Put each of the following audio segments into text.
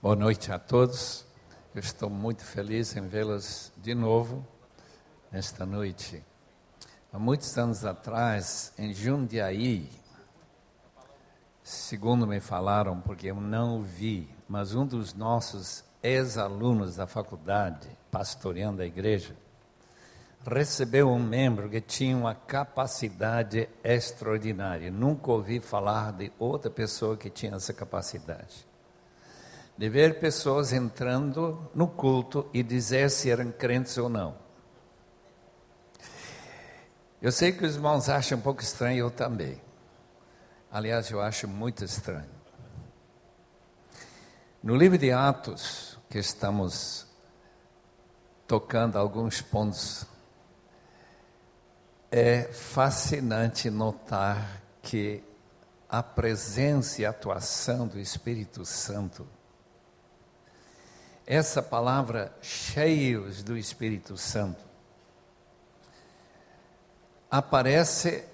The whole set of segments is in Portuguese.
Boa noite a todos. Eu estou muito feliz em vê-los de novo nesta noite. Há muitos anos atrás, em Jundiaí, segundo me falaram, porque eu não vi, mas um dos nossos ex-alunos da faculdade, pastoreando a igreja, recebeu um membro que tinha uma capacidade extraordinária. Nunca ouvi falar de outra pessoa que tinha essa capacidade de ver pessoas entrando no culto e dizer se eram crentes ou não. Eu sei que os irmãos acham um pouco estranho, eu também. Aliás, eu acho muito estranho. No livro de Atos, que estamos tocando alguns pontos, é fascinante notar que a presença e a atuação do Espírito Santo essa palavra cheios do Espírito Santo aparece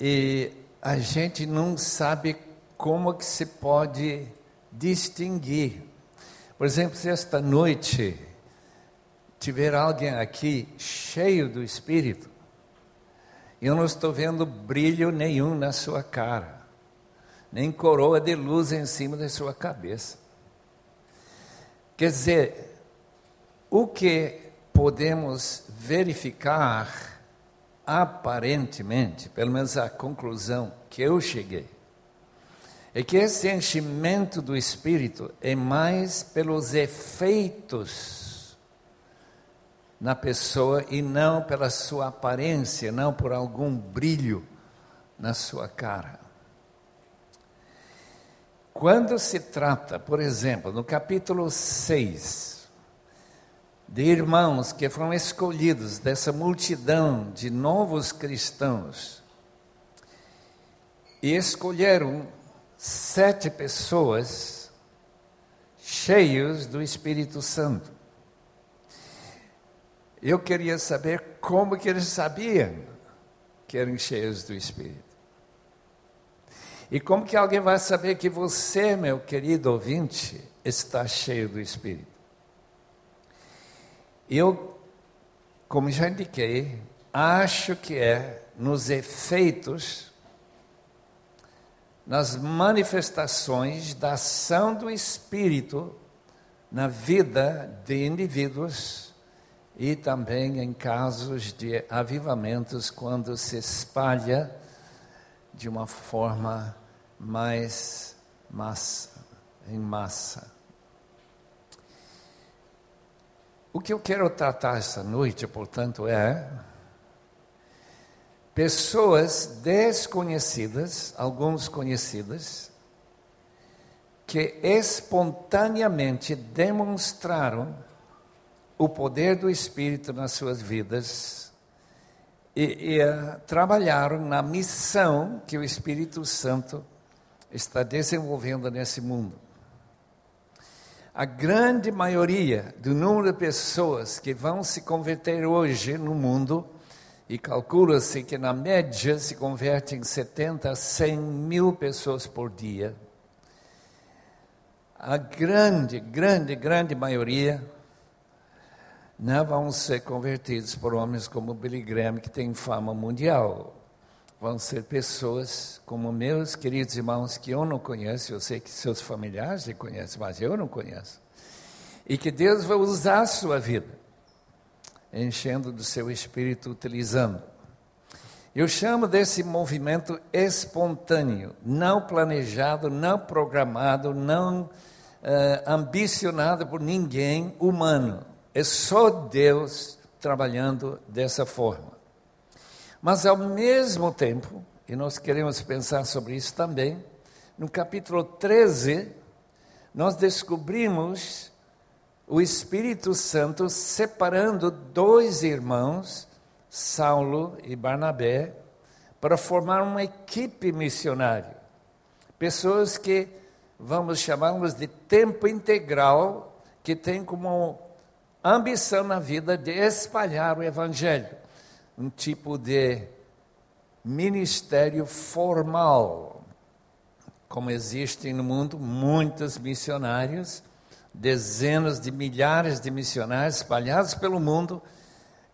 e a gente não sabe como que se pode distinguir. Por exemplo, se esta noite tiver alguém aqui cheio do Espírito, eu não estou vendo brilho nenhum na sua cara, nem coroa de luz em cima da sua cabeça. Quer dizer, o que podemos verificar aparentemente, pelo menos a conclusão que eu cheguei, é que esse enchimento do Espírito é mais pelos efeitos na pessoa e não pela sua aparência, não por algum brilho na sua cara. Quando se trata, por exemplo, no capítulo 6, de irmãos que foram escolhidos dessa multidão de novos cristãos, e escolheram sete pessoas cheios do Espírito Santo. Eu queria saber como que eles sabiam que eram cheios do Espírito. E como que alguém vai saber que você, meu querido ouvinte, está cheio do Espírito? Eu, como já indiquei, acho que é nos efeitos, nas manifestações da ação do Espírito na vida de indivíduos e também em casos de avivamentos, quando se espalha de uma forma mais massa, em massa. O que eu quero tratar essa noite, portanto, é pessoas desconhecidas, alguns conhecidas, que espontaneamente demonstraram o poder do Espírito nas suas vidas e, e uh, trabalharam na missão que o Espírito Santo está desenvolvendo nesse mundo. A grande maioria do número de pessoas que vão se converter hoje no mundo, e calcula-se que na média se convertem 70 a 100 mil pessoas por dia. A grande, grande, grande maioria não vão ser convertidos por homens como Billy Graham, que tem fama mundial. Vão ser pessoas como meus queridos irmãos que eu não conheço, eu sei que seus familiares conhecem, mas eu não conheço. E que Deus vai usar a sua vida, enchendo do seu espírito, utilizando. Eu chamo desse movimento espontâneo, não planejado, não programado, não uh, ambicionado por ninguém humano é só Deus trabalhando dessa forma. Mas ao mesmo tempo, e nós queremos pensar sobre isso também, no capítulo 13, nós descobrimos o Espírito Santo separando dois irmãos, Saulo e Barnabé, para formar uma equipe missionária. Pessoas que vamos chamá-los de tempo integral, que tem como ambição na vida de espalhar o Evangelho, um tipo de ministério formal, como existem no mundo muitos missionários, dezenas de milhares de missionários espalhados pelo mundo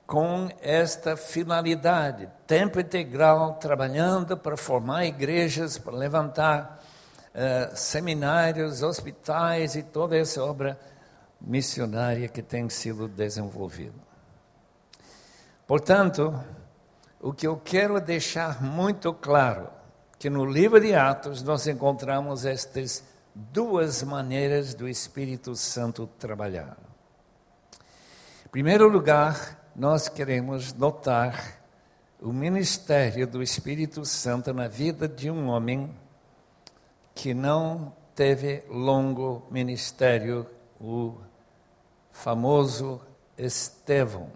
com esta finalidade, tempo integral, trabalhando para formar igrejas, para levantar uh, seminários, hospitais e toda essa obra missionária que tem sido desenvolvida. Portanto, o que eu quero deixar muito claro, que no livro de Atos nós encontramos estas duas maneiras do Espírito Santo trabalhar. Em primeiro lugar, nós queremos notar o ministério do Espírito Santo na vida de um homem que não teve longo ministério, o famoso Estevão.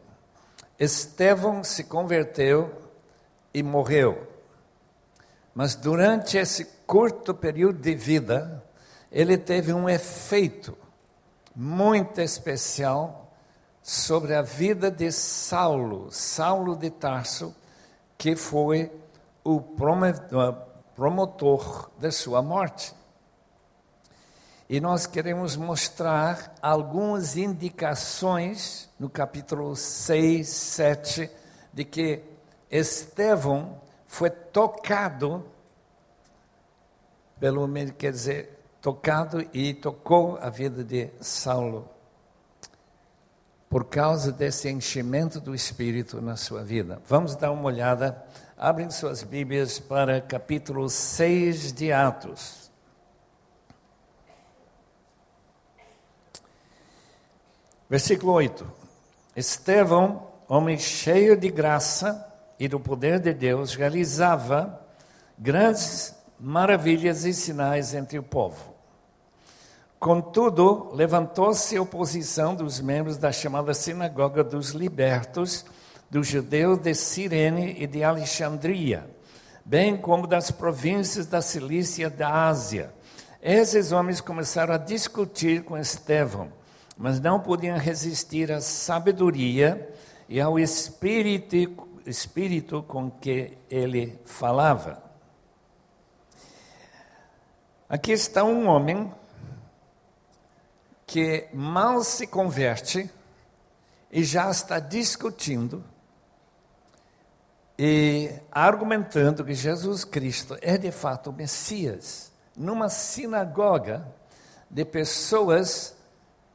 Estevão se converteu e morreu. Mas durante esse curto período de vida, ele teve um efeito muito especial sobre a vida de Saulo, Saulo de Tarso, que foi o promotor da sua morte. E nós queremos mostrar algumas indicações no capítulo 6, 7, de que Estevão foi tocado pelo, quer dizer, tocado e tocou a vida de Saulo por causa desse enchimento do Espírito na sua vida. Vamos dar uma olhada, abrem suas Bíblias para capítulo 6 de Atos. Versículo 8: Estevão, homem cheio de graça e do poder de Deus, realizava grandes maravilhas e sinais entre o povo. Contudo, levantou-se oposição dos membros da chamada Sinagoga dos Libertos, dos judeus de Cirene e de Alexandria, bem como das províncias da Cilícia e da Ásia. Esses homens começaram a discutir com Estevão, mas não podiam resistir à sabedoria e ao espírito, espírito com que ele falava. Aqui está um homem que mal se converte e já está discutindo e argumentando que Jesus Cristo é de fato o Messias, numa sinagoga de pessoas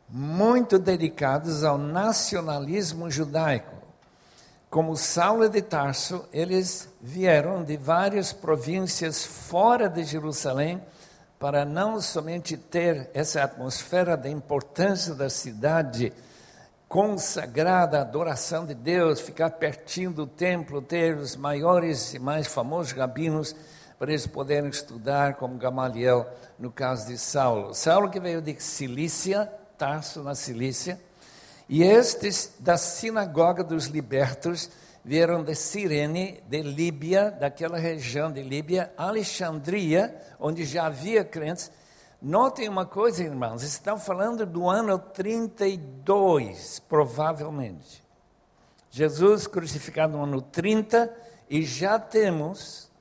muito dedicadas ao nacionalismo judaico. Como Saulo de Tarso, eles vieram de várias províncias fora de Jerusalém para não somente ter essa atmosfera da importância da cidade consagrada à adoração de Deus, ficar pertinho do templo, ter os maiores e mais famosos rabinos para eles poderem estudar, como Gamaliel, no caso de Saulo. Saulo que veio de Cilícia, Tarso, na Cilícia, e estes da sinagoga dos libertos vieram de Cirene, de Líbia, daquela região de Líbia, Alexandria, onde já havia crentes. Notem uma coisa, irmãos, estão falando do ano 32, provavelmente. Jesus crucificado no ano 30 e já temos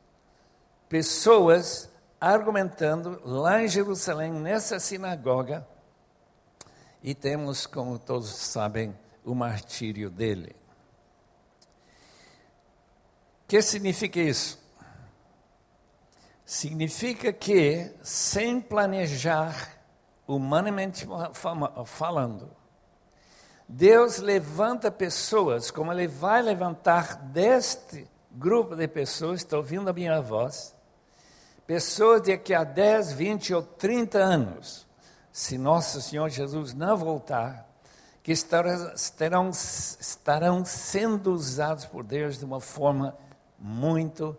pessoas argumentando lá em Jerusalém, nessa sinagoga, e temos, como todos sabem, o martírio dele que significa isso? Significa que, sem planejar, humanamente falando, Deus levanta pessoas, como Ele vai levantar deste grupo de pessoas, está ouvindo a minha voz, pessoas de que há 10, 20 ou 30 anos, se nosso Senhor Jesus não voltar, que estarão, estarão, sendo usados por Deus de uma forma muito,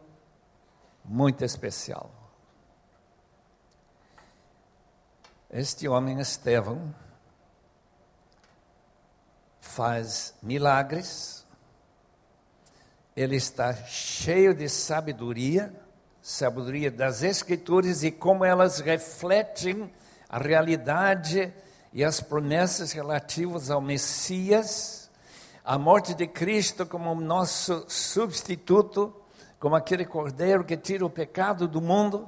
muito especial. Este homem, Estevão, faz milagres, ele está cheio de sabedoria, sabedoria das Escrituras e como elas refletem a realidade e as promessas relativas ao Messias a morte de Cristo como nosso substituto, como aquele cordeiro que tira o pecado do mundo.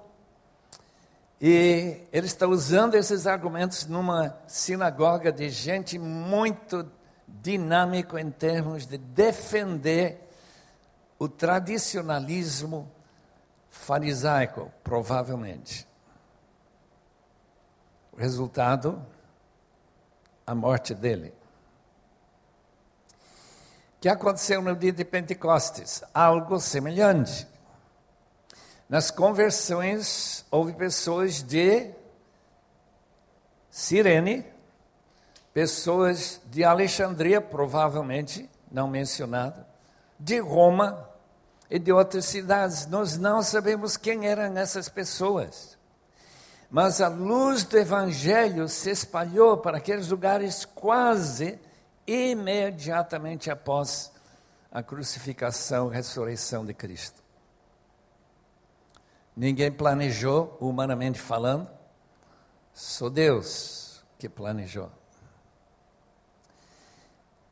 E ele está usando esses argumentos numa sinagoga de gente muito dinâmico em termos de defender o tradicionalismo farisaico, provavelmente. O resultado, a morte dele. O que aconteceu no dia de Pentecostes? Algo semelhante. Nas conversões, houve pessoas de Cirene, pessoas de Alexandria, provavelmente, não mencionado, de Roma e de outras cidades. Nós não sabemos quem eram essas pessoas. Mas a luz do Evangelho se espalhou para aqueles lugares quase imediatamente após a crucificação e ressurreição de Cristo. Ninguém planejou, humanamente falando, só Deus que planejou.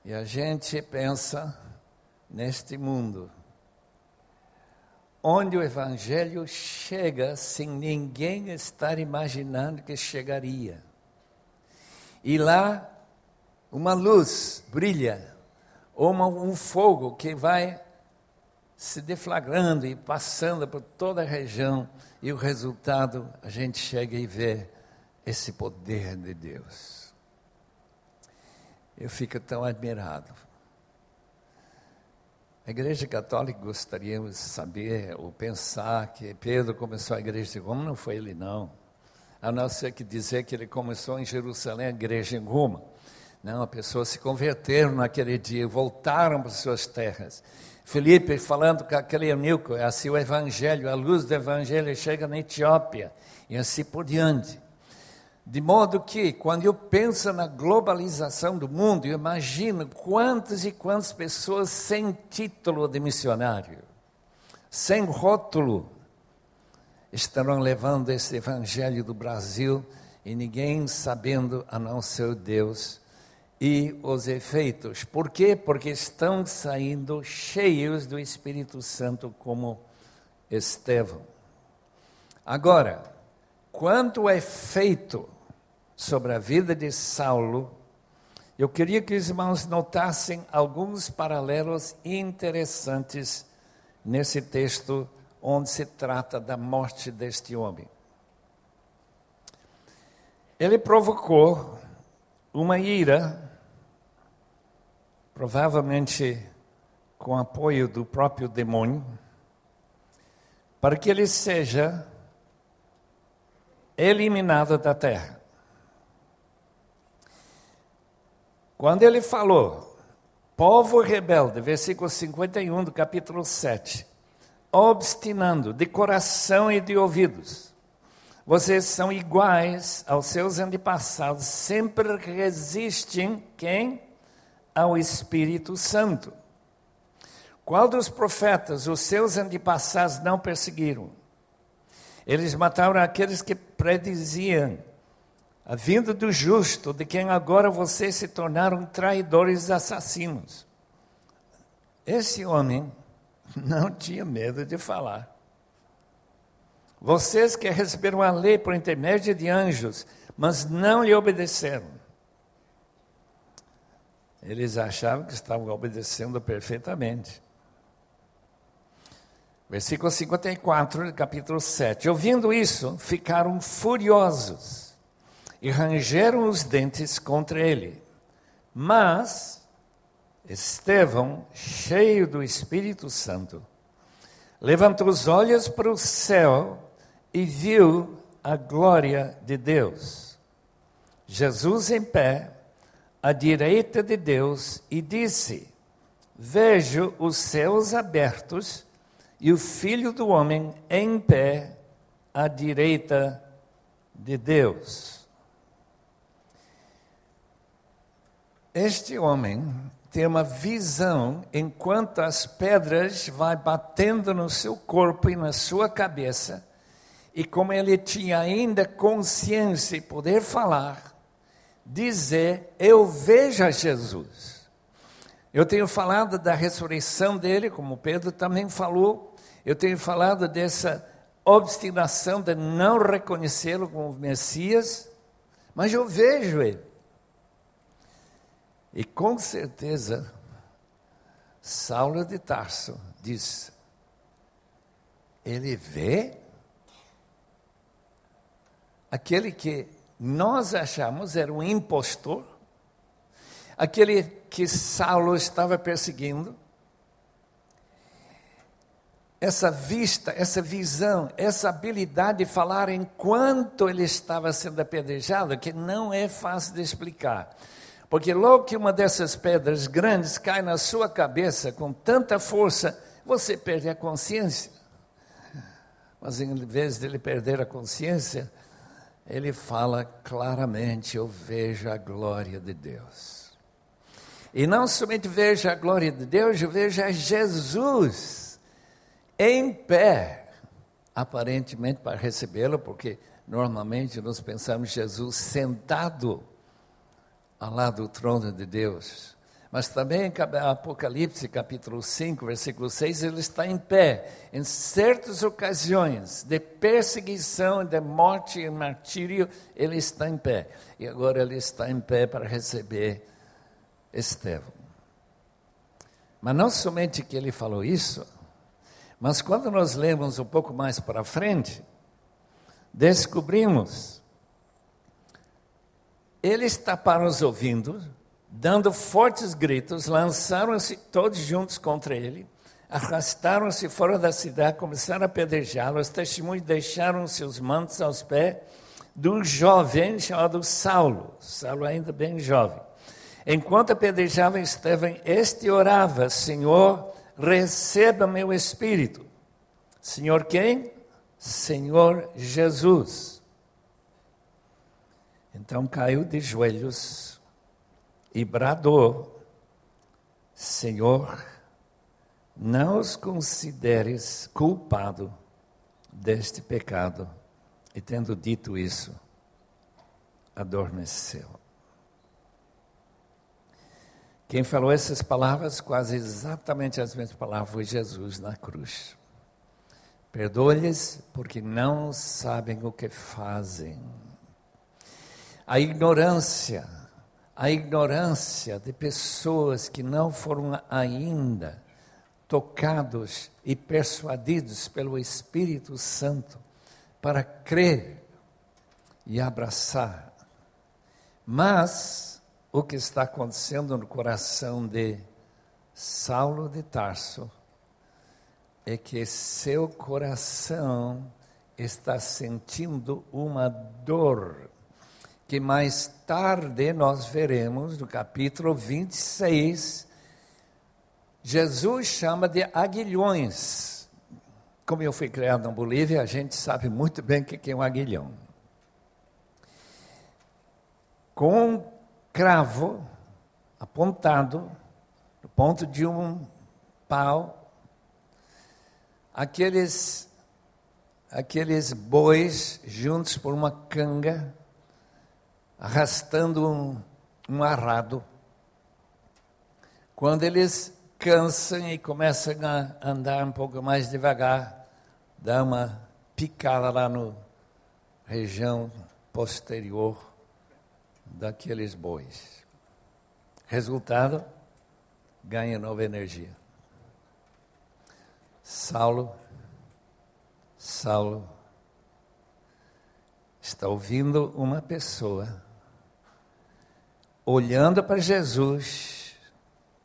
E a gente pensa neste mundo, onde o Evangelho chega sem ninguém estar imaginando que chegaria. E lá, uma luz brilha, ou uma, um fogo que vai se deflagrando e passando por toda a região, e o resultado a gente chega e vê esse poder de Deus. Eu fico tão admirado. A Igreja Católica gostaríamos de saber ou pensar que Pedro começou a igreja de Roma, não foi ele não. A não ser que dizer que ele começou em Jerusalém, a igreja em Roma. Não, as pessoas se converteram naquele dia, voltaram para suas terras. Felipe falando com aquele eunuco, é assim o evangelho, a luz do evangelho chega na Etiópia e assim por diante. De modo que, quando eu penso na globalização do mundo, eu imagino quantas e quantas pessoas sem título de missionário, sem rótulo, estarão levando esse evangelho do Brasil e ninguém sabendo a não ser Deus e os efeitos. Por quê? Porque estão saindo cheios do Espírito Santo, como Estevão. Agora, quanto é feito sobre a vida de Saulo, eu queria que os irmãos notassem alguns paralelos interessantes nesse texto onde se trata da morte deste homem. Ele provocou uma ira provavelmente com apoio do próprio demônio, para que ele seja eliminado da terra. Quando ele falou, povo rebelde, versículo 51 do capítulo 7, obstinando de coração e de ouvidos, vocês são iguais aos seus antepassados, sempre resistem quem? ao Espírito Santo. Qual dos profetas os seus antepassados não perseguiram? Eles mataram aqueles que prediziam a vinda do justo, de quem agora vocês se tornaram traidores assassinos. Esse homem não tinha medo de falar. Vocês que receberam a lei por intermédio de anjos, mas não lhe obedeceram. Eles achavam que estavam obedecendo perfeitamente. Versículo 54, capítulo 7. Ouvindo isso, ficaram furiosos e rangeram os dentes contra ele. Mas Estevão, cheio do Espírito Santo, levantou os olhos para o céu e viu a glória de Deus. Jesus em pé à direita de Deus e disse: Vejo os céus abertos e o filho do homem em pé à direita de Deus. Este homem tem uma visão enquanto as pedras vai batendo no seu corpo e na sua cabeça, e como ele tinha ainda consciência e poder falar, dizer: Eu vejo a Jesus. Eu tenho falado da ressurreição dele, como Pedro também falou. Eu tenho falado dessa obstinação de não reconhecê-lo como Messias, mas eu vejo ele. E com certeza, Saulo de Tarso diz: ele vê aquele que nós achamos era um impostor, aquele que Saulo estava perseguindo, essa vista, essa visão, essa habilidade de falar enquanto ele estava sendo apedrejado, que não é fácil de explicar. Porque logo que uma dessas pedras grandes cai na sua cabeça com tanta força, você perde a consciência. Mas em vez de ele perder a consciência, ele fala claramente: Eu vejo a glória de Deus. E não somente vejo a glória de Deus, eu vejo a Jesus em pé, aparentemente para recebê-lo, porque normalmente nós pensamos Jesus sentado ao lado do trono de Deus. Mas também em Apocalipse, capítulo 5, versículo 6, ele está em pé. Em certas ocasiões de perseguição, de morte e martírio, ele está em pé. E agora ele está em pé para receber Estevão. Mas não somente que ele falou isso, mas quando nós lemos um pouco mais para frente, descobrimos eles taparam os ouvidos dando fortes gritos, lançaram-se todos juntos contra ele, arrastaram-se fora da cidade, começaram a apedrejá-lo. Os testemunhos deixaram seus mantos aos pés um jovem chamado Saulo, Saulo ainda bem jovem. Enquanto apedrejava Estevão, este orava: Senhor, receba meu espírito. Senhor quem? Senhor Jesus. Então caiu de joelhos e bradou: Senhor, não os consideres culpado deste pecado. E tendo dito isso, adormeceu. Quem falou essas palavras, quase exatamente as mesmas palavras, foi Jesus na cruz. Perdoe-lhes porque não sabem o que fazem. A ignorância a ignorância de pessoas que não foram ainda tocados e persuadidos pelo Espírito Santo para crer e abraçar. Mas o que está acontecendo no coração de Saulo de Tarso é que seu coração está sentindo uma dor que mais tarde nós veremos no capítulo 26, Jesus chama de aguilhões. Como eu fui criado na Bolívia, a gente sabe muito bem o que é um aguilhão. Com um cravo apontado no ponto de um pau, aqueles aqueles bois juntos por uma canga arrastando um, um arado. Quando eles cansam e começam a andar um pouco mais devagar, dá uma picada lá no região posterior daqueles bois. Resultado, ganha nova energia. Saulo, Saulo, está ouvindo uma pessoa olhando para Jesus,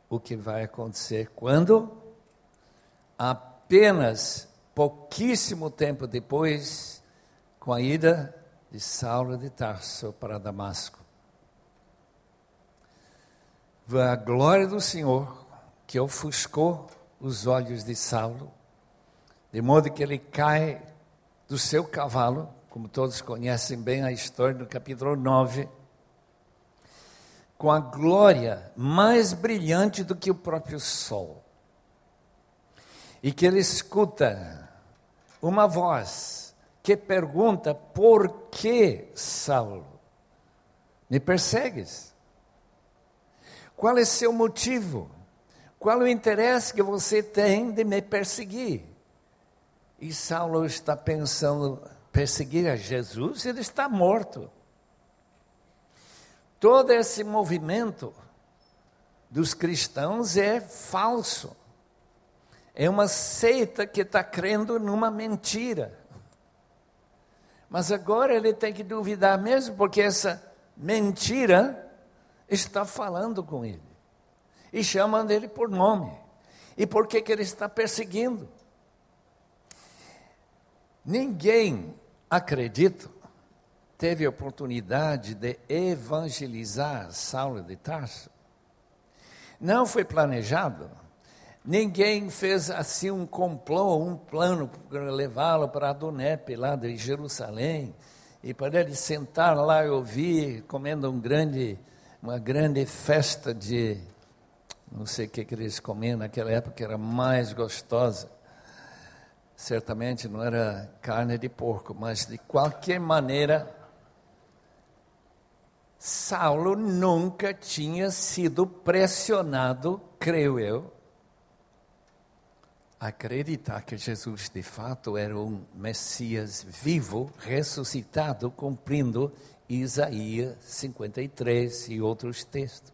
o que vai acontecer quando apenas pouquíssimo tempo depois, com a ida de Saulo de Tarso para Damasco. A glória do Senhor que ofuscou os olhos de Saulo, de modo que ele cai do seu cavalo, como todos conhecem bem a história no capítulo 9 com a glória mais brilhante do que o próprio sol. E que ele escuta uma voz que pergunta: Por que, Saulo, me persegues? Qual é seu motivo? Qual é o interesse que você tem de me perseguir? E Saulo está pensando perseguir a Jesus, ele está morto. Todo esse movimento dos cristãos é falso. É uma seita que está crendo numa mentira. Mas agora ele tem que duvidar mesmo, porque essa mentira está falando com ele. E chamando ele por nome. E por que, que ele está perseguindo? Ninguém, acredito, teve oportunidade de evangelizar Saulo de Tarso. Não foi planejado. Ninguém fez assim um complô, um plano para levá-lo para Adonep, lá de Jerusalém, e para ele sentar lá e ouvir, comendo um grande, uma grande festa de, não sei o que, que eles comiam naquela época, era mais gostosa. Certamente não era carne de porco, mas de qualquer maneira, Saulo nunca tinha sido pressionado, creio eu, a acreditar que Jesus de fato era um Messias vivo, ressuscitado, cumprindo Isaías 53 e outros textos.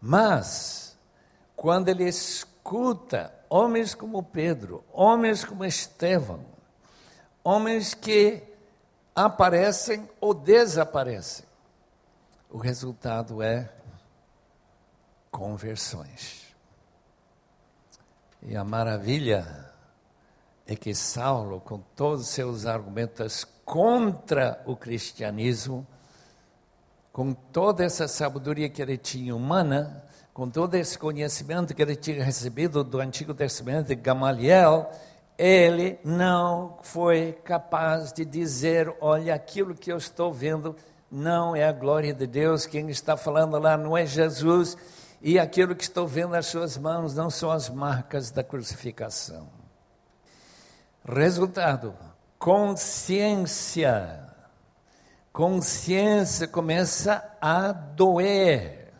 Mas, quando ele escuta homens como Pedro, homens como Estevão, homens que aparecem ou desaparecem. O resultado é conversões. E a maravilha é que Saulo, com todos os seus argumentos contra o cristianismo, com toda essa sabedoria que ele tinha humana, com todo esse conhecimento que ele tinha recebido do Antigo Testamento de Gamaliel, ele não foi capaz de dizer: olha, aquilo que eu estou vendo não é a glória de Deus, quem está falando lá não é Jesus, e aquilo que estou vendo nas suas mãos não são as marcas da crucificação. Resultado: consciência. Consciência começa a doer.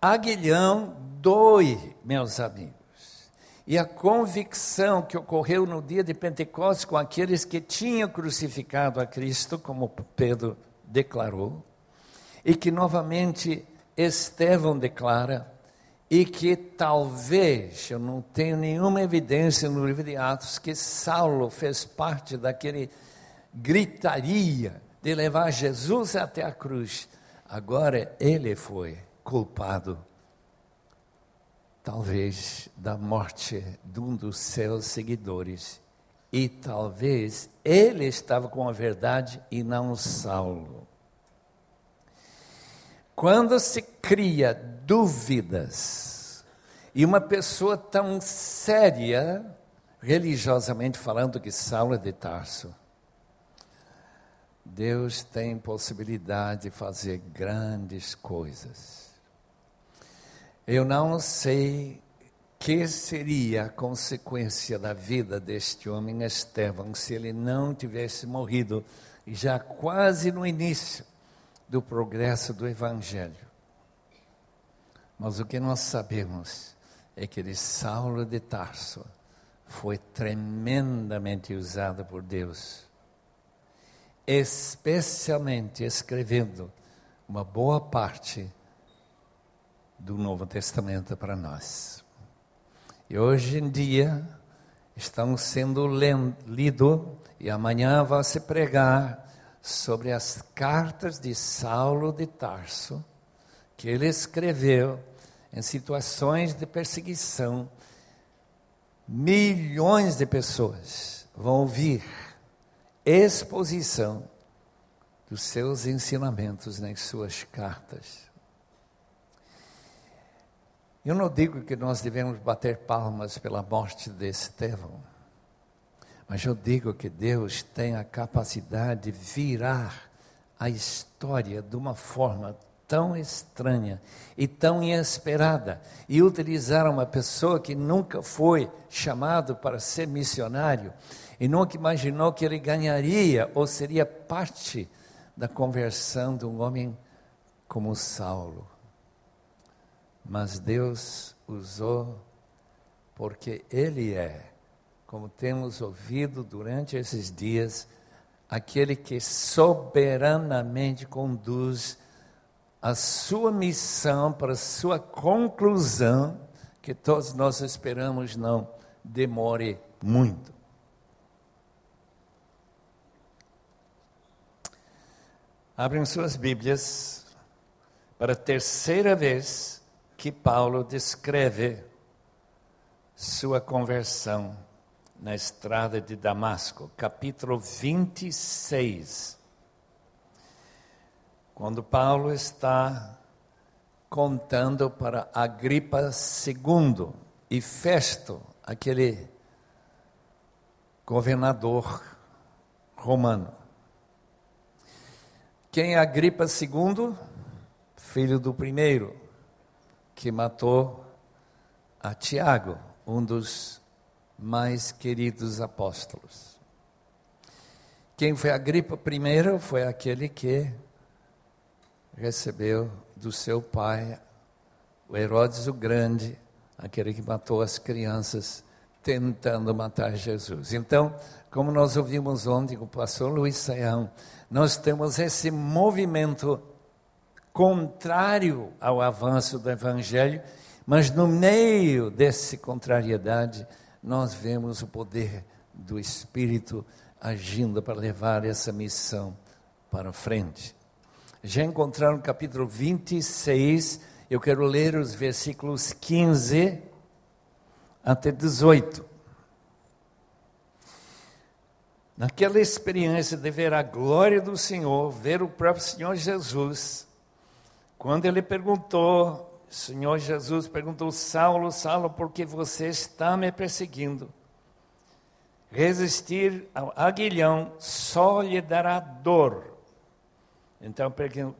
Aguilhão dói, meus amigos. E a convicção que ocorreu no dia de Pentecostes com aqueles que tinham crucificado a Cristo, como Pedro declarou, e que novamente Estevão declara, e que talvez, eu não tenho nenhuma evidência no livro de Atos, que Saulo fez parte daquele gritaria de levar Jesus até a cruz. Agora ele foi culpado talvez da morte de um dos seus seguidores. E talvez ele estava com a verdade e não Saulo. Quando se cria dúvidas, e uma pessoa tão séria, religiosamente falando, que Saulo é de Tarso, Deus tem possibilidade de fazer grandes coisas. Eu não sei que seria a consequência da vida deste homem Estevão se ele não tivesse morrido já quase no início do progresso do Evangelho. Mas o que nós sabemos é que ele, Saulo de Tarso, foi tremendamente usado por Deus, especialmente escrevendo uma boa parte do Novo Testamento para nós. E hoje em dia estão sendo lidos e amanhã vai se pregar sobre as cartas de Saulo de Tarso, que ele escreveu em situações de perseguição. Milhões de pessoas vão ouvir exposição dos seus ensinamentos nas suas cartas. Eu não digo que nós devemos bater palmas pela morte de Estevão, mas eu digo que Deus tem a capacidade de virar a história de uma forma tão estranha e tão inesperada e utilizar uma pessoa que nunca foi chamado para ser missionário e nunca imaginou que ele ganharia ou seria parte da conversão de um homem como Saulo. Mas Deus usou porque Ele é, como temos ouvido durante esses dias, aquele que soberanamente conduz a sua missão para a sua conclusão, que todos nós esperamos não demore muito. Abrem suas Bíblias para a terceira vez que Paulo descreve sua conversão na estrada de Damasco, capítulo 26. Quando Paulo está contando para Agripa II e Festo, aquele governador romano. Quem é Agripa II? Filho do primeiro, que matou a Tiago, um dos mais queridos apóstolos. Quem foi Agripa primeiro foi aquele que recebeu do seu pai o Herodes o Grande, aquele que matou as crianças tentando matar Jesus. Então, como nós ouvimos ontem com o pastor Luiz Saião, nós temos esse movimento contrário ao avanço do Evangelho, mas no meio dessa contrariedade, nós vemos o poder do Espírito agindo para levar essa missão para frente. Já encontraram o capítulo 26, eu quero ler os versículos 15 até 18. Naquela experiência de ver a glória do Senhor, ver o próprio Senhor Jesus, quando ele perguntou, Senhor Jesus perguntou, Saulo, Saulo, por que você está me perseguindo? Resistir ao aguilhão só lhe dará dor. Então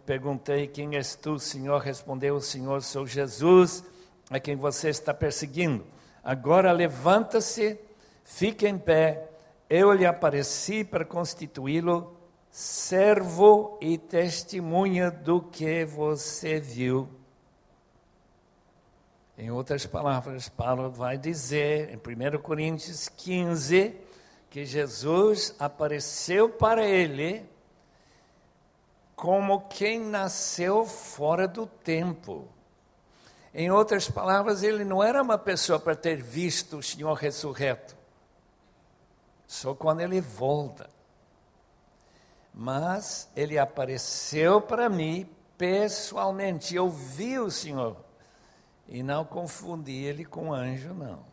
perguntei: Quem és tu, Senhor? Respondeu o Senhor: Sou Jesus, a quem você está perseguindo. Agora levanta-se, fique em pé. Eu lhe apareci para constituí-lo servo e testemunha do que você viu. Em outras palavras, Paulo vai dizer em 1 Coríntios 15 que Jesus apareceu para ele como quem nasceu fora do tempo. Em outras palavras, ele não era uma pessoa para ter visto o Senhor ressurreto, só quando ele volta. Mas ele apareceu para mim pessoalmente, eu vi o Senhor e não confundi ele com anjo, não.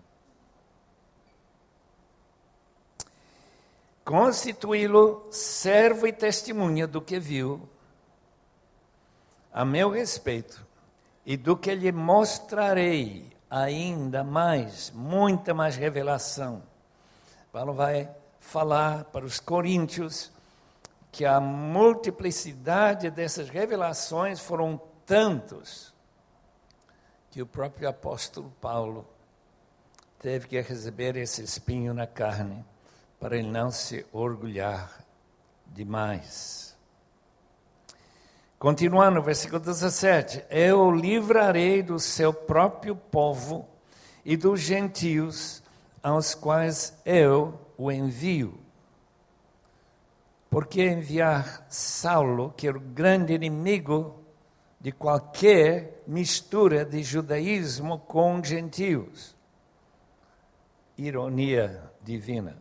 Constituí-lo servo e testemunha do que viu a meu respeito e do que lhe mostrarei ainda mais, muita mais revelação. Paulo vai falar para os coríntios que a multiplicidade dessas revelações foram tantos que o próprio apóstolo Paulo teve que receber esse espinho na carne para ele não se orgulhar demais. Continuando, versículo 17: Eu livrarei do seu próprio povo e dos gentios aos quais eu o envio. Por que enviar Saulo, que era o grande inimigo de qualquer mistura de judaísmo com gentios? Ironia divina.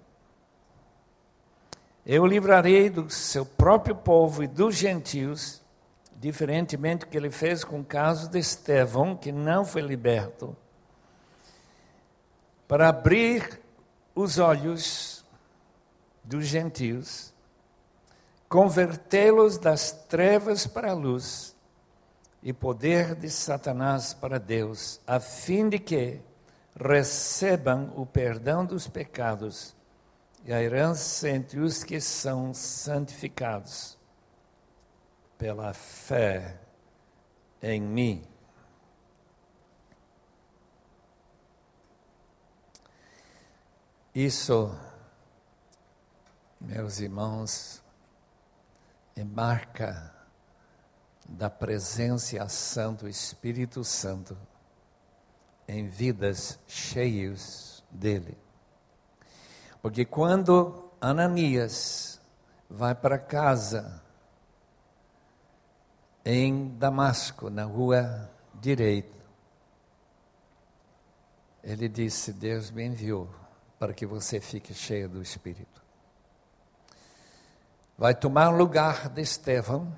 Eu livrarei do seu próprio povo e dos gentios diferentemente do que ele fez com o caso de Estevão, que não foi liberto, para abrir os olhos dos gentios, convertê-los das trevas para a luz e poder de Satanás para Deus, a fim de que recebam o perdão dos pecados e a herança entre os que são santificados pela fé em mim. Isso, meus irmãos, é marca da presença ação do Espírito Santo em vidas cheios dele. Porque quando Ananias vai para casa em Damasco, na rua direita, ele disse: Deus me enviou para que você fique cheio do Espírito. Vai tomar o lugar de Estevão,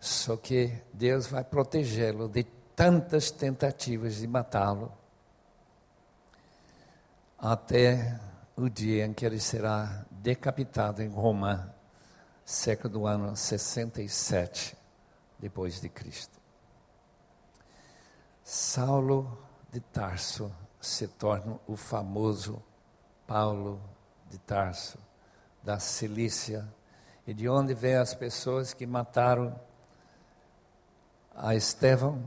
só que Deus vai protegê-lo de tantas tentativas de matá-lo, até o dia em que ele será decapitado em Roma, século do ano 67 depois de Cristo. Saulo de Tarso se torna o famoso Paulo de Tarso, da Cilícia, e de onde vem as pessoas que mataram a Estevão,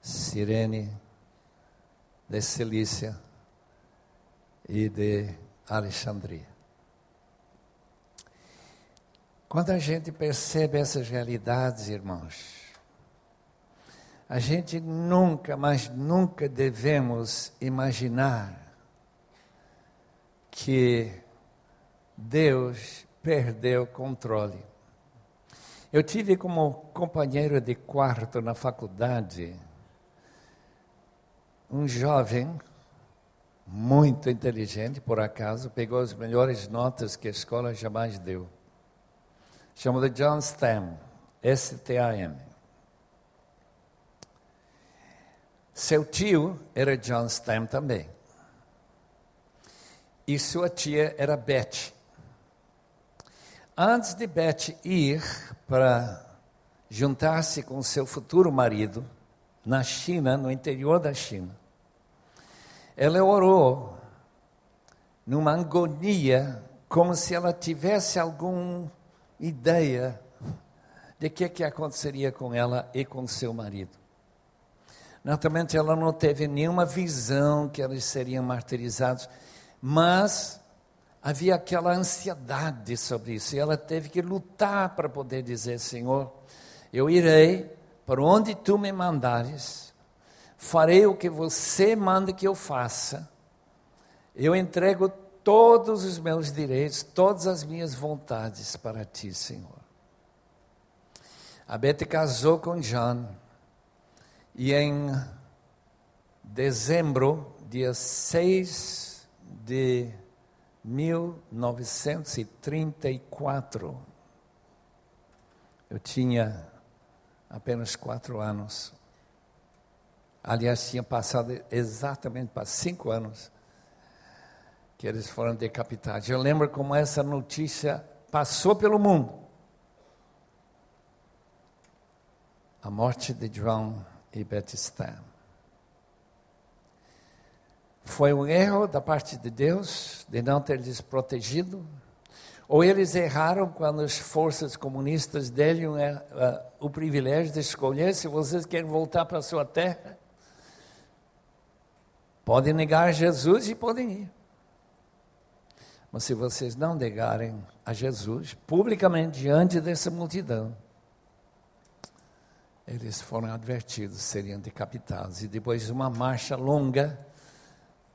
Sirene, de Cilícia e de Alexandria. Quando a gente percebe essas realidades, irmãos, a gente nunca, mas nunca devemos imaginar que Deus perdeu o controle. Eu tive como companheiro de quarto na faculdade um jovem muito inteligente, por acaso, pegou as melhores notas que a escola jamais deu. Chamado John Stam, S-T-A-M. Seu tio era John Stam também. E sua tia era Beth. Antes de Beth ir para juntar-se com seu futuro marido na China, no interior da China, ela orou numa agonia, como se ela tivesse alguma ideia de que, que aconteceria com ela e com seu marido. Naturalmente, ela não teve nenhuma visão que eles seriam martirizados, mas havia aquela ansiedade sobre isso, e ela teve que lutar para poder dizer: Senhor, eu irei para onde tu me mandares, farei o que você manda que eu faça, eu entrego todos os meus direitos, todas as minhas vontades para ti, Senhor. A Bete casou com John e em dezembro, dia 6 de 1934, eu tinha apenas quatro anos. Aliás, tinha passado exatamente para cinco anos que eles foram decapitados. Eu lembro como essa notícia passou pelo mundo. A morte de John e Betistan. Foi um erro da parte de Deus de não ter lhes protegido? Ou eles erraram quando as forças comunistas deram uh, uh, o privilégio de escolher se vocês querem voltar para a sua terra? Podem negar Jesus e podem ir. Mas se vocês não negarem a Jesus publicamente diante dessa multidão, eles foram advertidos, seriam decapitados. E depois de uma marcha longa,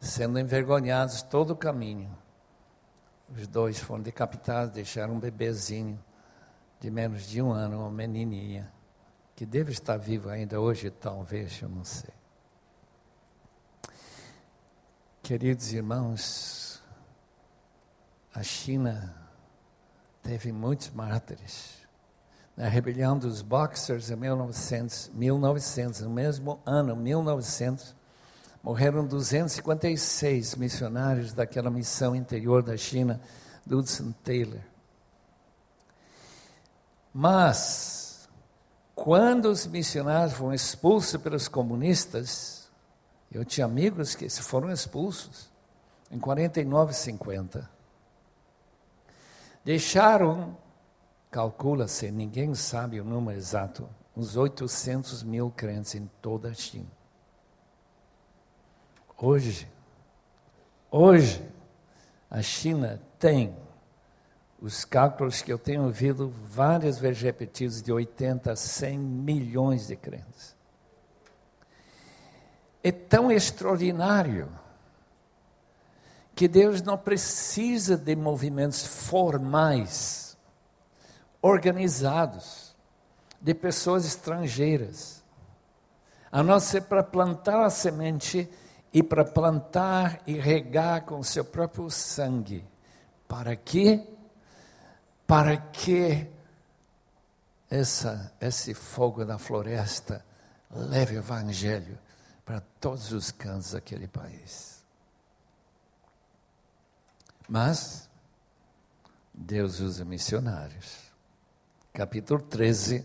sendo envergonhados todo o caminho, os dois foram decapitados, deixaram um bebezinho de menos de um ano, uma menininha, que deve estar vivo ainda hoje, talvez, eu não sei. Queridos irmãos, a China teve muitos mártires na rebelião dos Boxers em 1900, 1900, no mesmo ano, 1900, morreram 256 missionários daquela missão interior da China, do Hudson Taylor. Mas, quando os missionários foram expulsos pelos comunistas, eu tinha amigos que foram expulsos em 49, 50. Deixaram Calcula-se, ninguém sabe o número exato, uns 800 mil crentes em toda a China. Hoje, hoje, a China tem os cálculos que eu tenho ouvido várias vezes repetidos, de 80 a 100 milhões de crentes. é tão extraordinário que Deus não precisa de movimentos formais, organizados, de pessoas estrangeiras, a não ser para plantar a semente e para plantar e regar com seu próprio sangue. Para quê? Para que essa, esse fogo da floresta leve o evangelho para todos os cantos daquele país. Mas Deus usa missionários. Capítulo 13.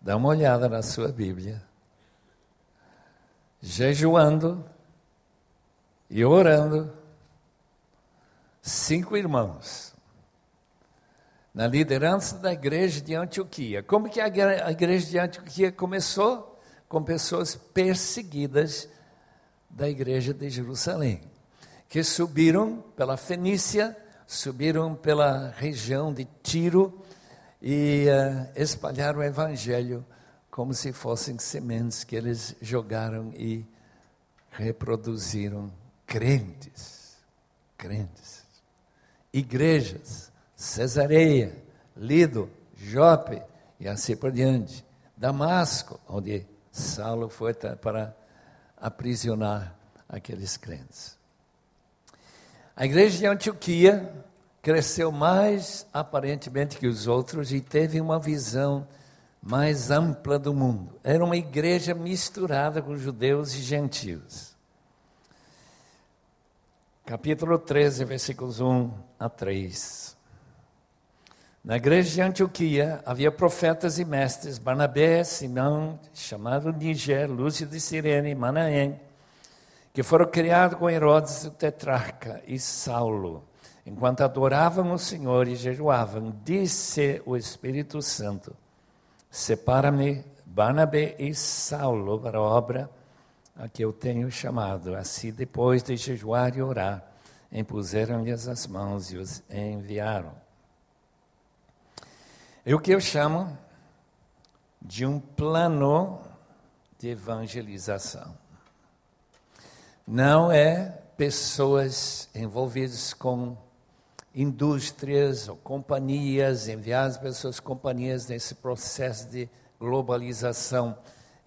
Dá uma olhada na sua Bíblia. Jejuando e orando, cinco irmãos na liderança da igreja de Antioquia. Como que a igreja de Antioquia começou? Com pessoas perseguidas da igreja de Jerusalém, que subiram pela Fenícia, subiram pela região de Tiro e uh, espalharam o evangelho como se fossem sementes que eles jogaram e reproduziram crentes, crentes, igrejas Cesareia, Lido, Jope e assim por diante. Damasco, onde Saulo foi para aprisionar aqueles crentes. A igreja de Antioquia cresceu mais aparentemente que os outros e teve uma visão mais ampla do mundo. Era uma igreja misturada com judeus e gentios. Capítulo 13, versículos 1 a 3. Na igreja de Antioquia havia profetas e mestres, Barnabé, Simão, chamado Níger, Lúcio de Sirene, Manaém, que foram criados com Herodes o tetrarca e Saulo. Enquanto adoravam o Senhor e jejuavam, disse o Espírito Santo: Separa-me, Barnabé e Saulo, para a obra a que eu tenho chamado. Assim, depois de jejuar e orar, impuseram-lhes as mãos e os enviaram. É o que eu chamo de um plano de evangelização. Não é pessoas envolvidas com indústrias ou companhias, enviadas pessoas companhias nesse processo de globalização.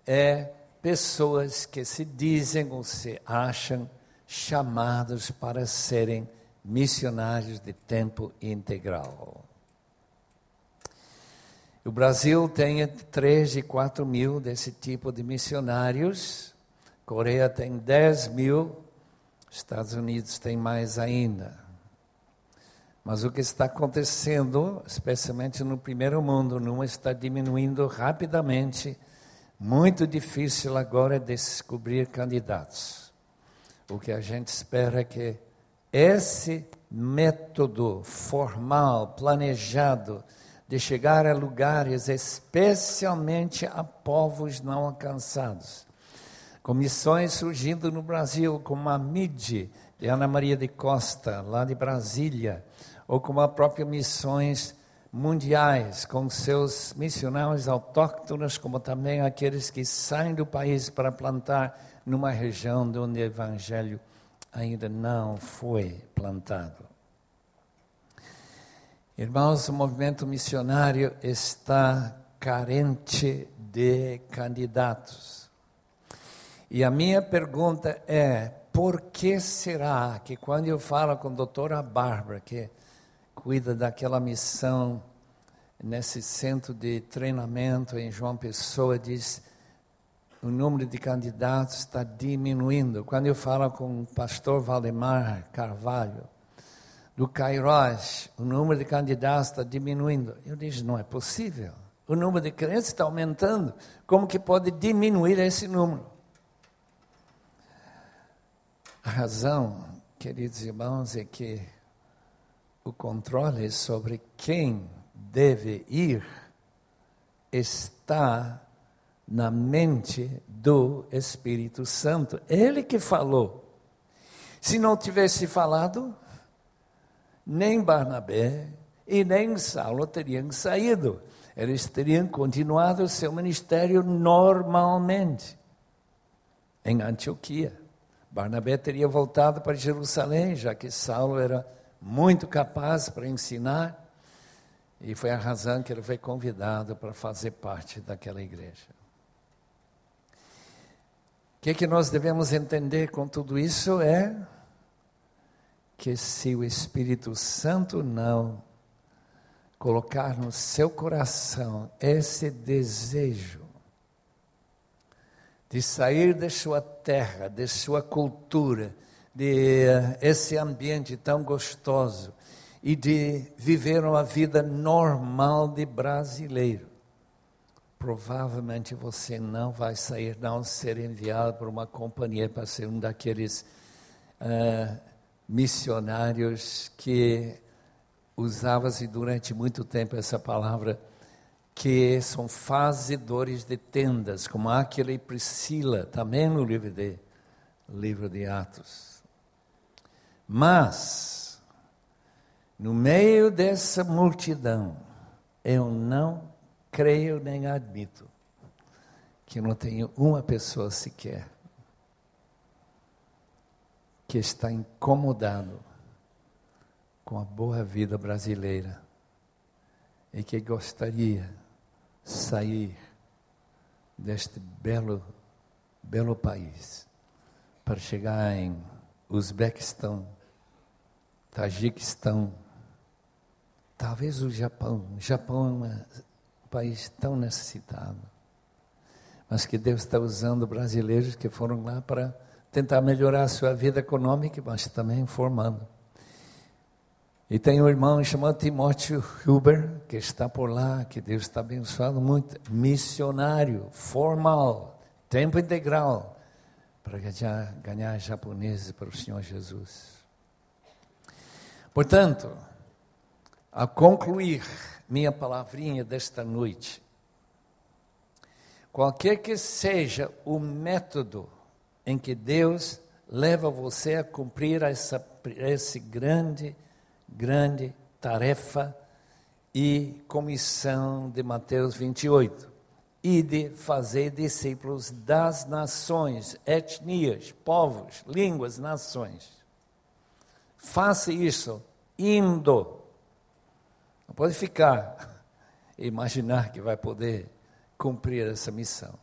É pessoas que se dizem ou se acham chamados para serem missionários de tempo integral. O Brasil tem 3 e 4 mil desse tipo de missionários, Coreia tem 10 mil, Estados Unidos tem mais ainda. Mas o que está acontecendo, especialmente no primeiro mundo, não está diminuindo rapidamente. Muito difícil agora descobrir candidatos. O que a gente espera é que esse método formal, planejado, de chegar a lugares, especialmente a povos não alcançados. Comissões surgindo no Brasil, como a MID, de Ana Maria de Costa, lá de Brasília, ou como a própria Missões Mundiais, com seus missionários autóctonos, como também aqueles que saem do país para plantar numa região onde o Evangelho ainda não foi plantado. Irmãos, o movimento missionário está carente de candidatos. E a minha pergunta é: por que será que quando eu falo com a doutora Bárbara, que cuida daquela missão nesse centro de treinamento em João Pessoa, diz o número de candidatos está diminuindo. Quando eu falo com o pastor Valdemar Carvalho, do Kairos, o número de candidatos está diminuindo. Eu disse, não é possível. O número de crentes está aumentando. Como que pode diminuir esse número? A razão, queridos irmãos, é que o controle sobre quem deve ir está na mente do Espírito Santo. Ele que falou. Se não tivesse falado, nem Barnabé e nem Saulo teriam saído. Eles teriam continuado seu ministério normalmente. em Antioquia. Barnabé teria voltado para Jerusalém, já que Saulo era muito capaz para ensinar, e foi a razão que ele foi convidado para fazer parte daquela igreja. O que, é que nós devemos entender com tudo isso é que se o Espírito Santo não colocar no seu coração esse desejo de sair da sua terra, de sua cultura, de esse ambiente tão gostoso e de viver uma vida normal de brasileiro. Provavelmente você não vai sair, não ser enviado por uma companhia para ser um daqueles uh, missionários que usava-se durante muito tempo essa palavra, que são fazedores de tendas, como Aquila e Priscila, também no livro de, livro de Atos. Mas, no meio dessa multidão, eu não creio nem admito que não tenho uma pessoa sequer que está incomodado com a boa vida brasileira e que gostaria sair deste belo, belo país para chegar em Uzbequistão, Tajiquistão, talvez o Japão. O Japão é um país tão necessitado, mas que Deus está usando brasileiros que foram lá para tentar melhorar a sua vida econômica, mas também formando. E tem um irmão chamado Timóteo Huber, que está por lá, que Deus está abençoando muito, missionário, formal, tempo integral, para ganhar, ganhar japoneses para o Senhor Jesus. Portanto, a concluir minha palavrinha desta noite, qualquer que seja o método em que Deus leva você a cumprir essa, esse grande grande tarefa e comissão de Mateus 28. E de fazer discípulos das nações, etnias, povos, línguas, nações. Faça isso indo. Não pode ficar e imaginar que vai poder cumprir essa missão.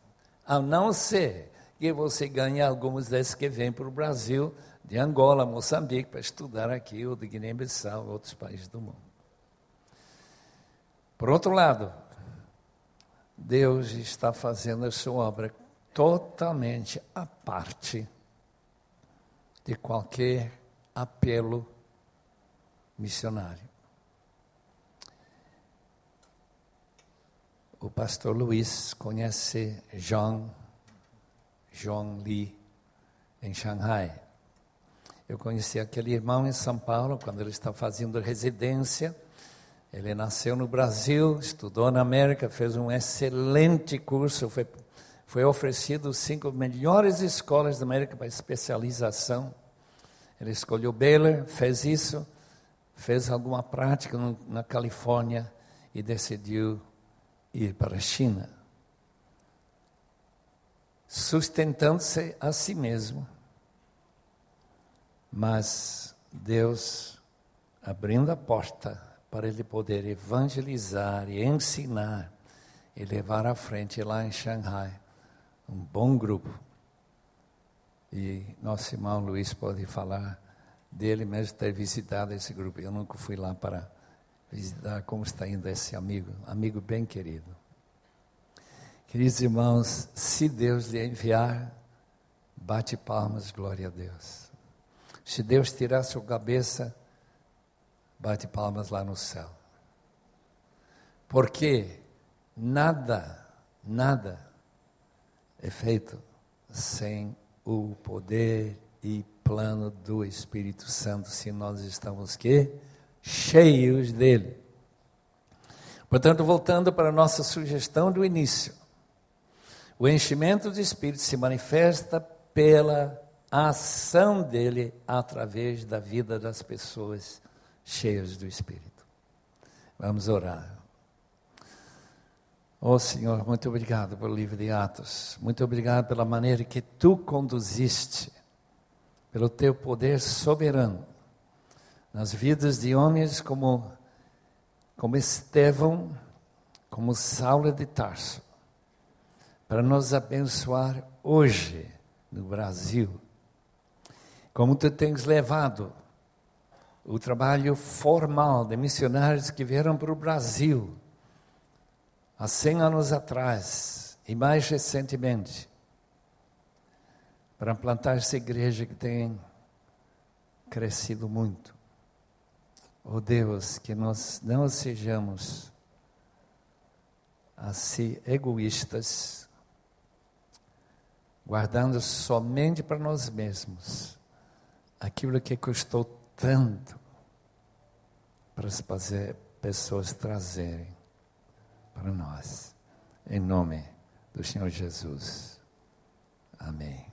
A não ser que você ganhe alguns desses que vêm para o Brasil de Angola, Moçambique, para estudar aqui, ou de Guiné-Bissau, outros países do mundo. Por outro lado, Deus está fazendo a sua obra totalmente à parte de qualquer apelo missionário. O pastor Luiz conhece John, John Lee, em Xangai. Eu conheci aquele irmão em São Paulo, quando ele estava fazendo residência. Ele nasceu no Brasil, estudou na América, fez um excelente curso, foi, foi oferecido cinco melhores escolas da América para especialização. Ele escolheu Baylor, fez isso, fez alguma prática na Califórnia e decidiu ir para a China, sustentando-se a si mesmo mas Deus abrindo a porta para ele poder evangelizar e ensinar e levar à frente lá em Xangai um bom grupo. E nosso irmão Luiz pode falar dele mesmo ter visitado esse grupo. Eu nunca fui lá para visitar como está indo esse amigo, amigo bem querido. Queridos irmãos, se Deus lhe enviar, bate palmas, glória a Deus. Se Deus tirar sua cabeça, bate palmas lá no céu. Porque nada, nada é feito sem o poder e plano do Espírito Santo, se nós estamos que cheios dele. Portanto, voltando para a nossa sugestão do início, o enchimento do Espírito se manifesta pela ação dele através da vida das pessoas cheias do Espírito. Vamos orar. Oh Senhor, muito obrigado pelo livro de Atos. Muito obrigado pela maneira que tu conduziste, pelo teu poder soberano nas vidas de homens como, como Estevão, como Saulo de Tarso, para nos abençoar hoje no Brasil. Como tu tens levado o trabalho formal de missionários que vieram para o Brasil há 100 anos atrás e mais recentemente, para plantar essa igreja que tem crescido muito. Oh Deus, que nós não sejamos assim egoístas, guardando somente para nós mesmos aquilo que custou tanto para as pessoas trazerem para nós. Em nome do Senhor Jesus. Amém.